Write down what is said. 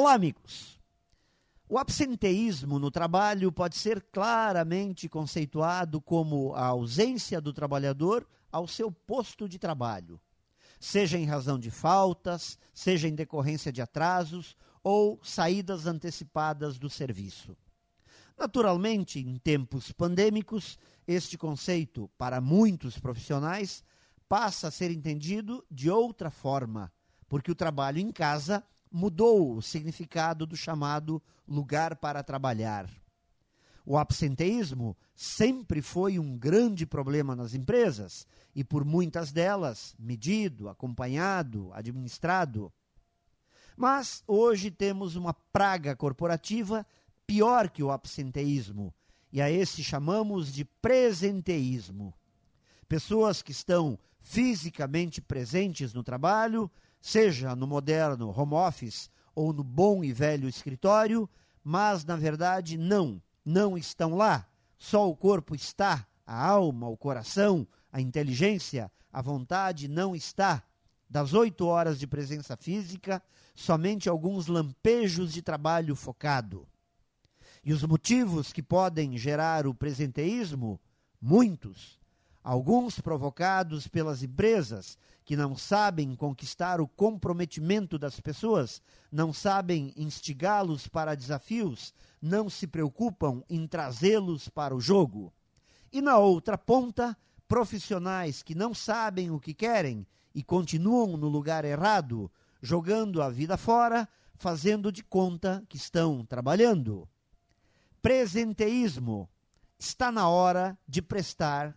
Olá, amigos. O absenteísmo no trabalho pode ser claramente conceituado como a ausência do trabalhador ao seu posto de trabalho, seja em razão de faltas, seja em decorrência de atrasos ou saídas antecipadas do serviço. Naturalmente, em tempos pandêmicos, este conceito, para muitos profissionais, passa a ser entendido de outra forma, porque o trabalho em casa mudou o significado do chamado lugar para trabalhar. O absenteísmo sempre foi um grande problema nas empresas e, por muitas delas, medido, acompanhado, administrado. Mas hoje temos uma praga corporativa pior que o absenteísmo, e a esse chamamos de presenteísmo. Pessoas que estão fisicamente presentes no trabalho, seja no moderno home office ou no bom e velho escritório, mas na verdade não, não estão lá. Só o corpo está, a alma, o coração, a inteligência, a vontade não está. Das oito horas de presença física, somente alguns lampejos de trabalho focado. E os motivos que podem gerar o presenteísmo? Muitos alguns provocados pelas empresas que não sabem conquistar o comprometimento das pessoas, não sabem instigá-los para desafios, não se preocupam em trazê-los para o jogo. E na outra ponta, profissionais que não sabem o que querem e continuam no lugar errado, jogando a vida fora, fazendo de conta que estão trabalhando. Presenteísmo. Está na hora de prestar